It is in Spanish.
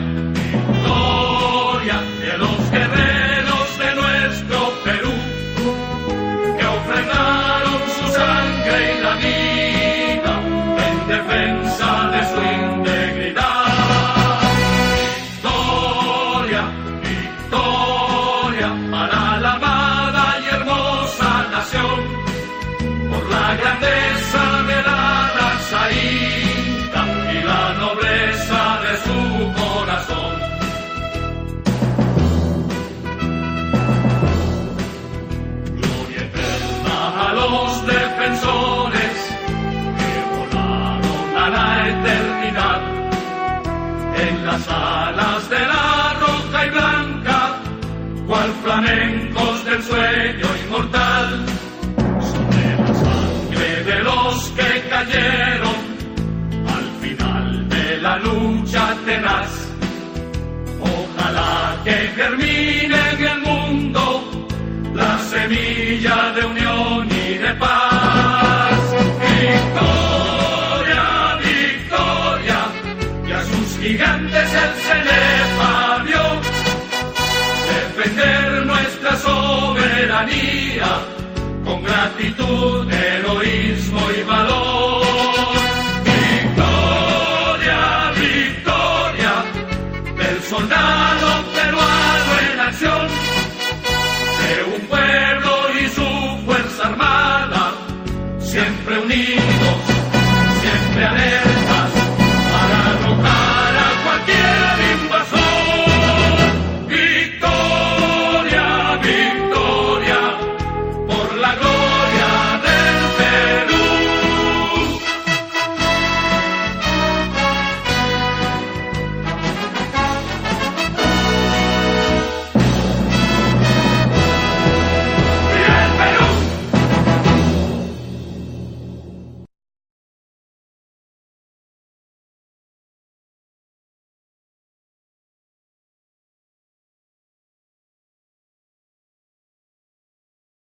Gloria, gloria de los guerreros de nuestro Perú, que ofrendaron su sangre y la vida en defensa de su integridad. Victoria, victoria para la las alas de la roja y blanca, cual flamencos del sueño inmortal. Son la sangre de los que cayeron al final de la lucha tenaz. Ojalá que germine en el mundo la semilla de unión y de paz. Con gratitud, heroísmo y valor. Victoria, victoria, del soldado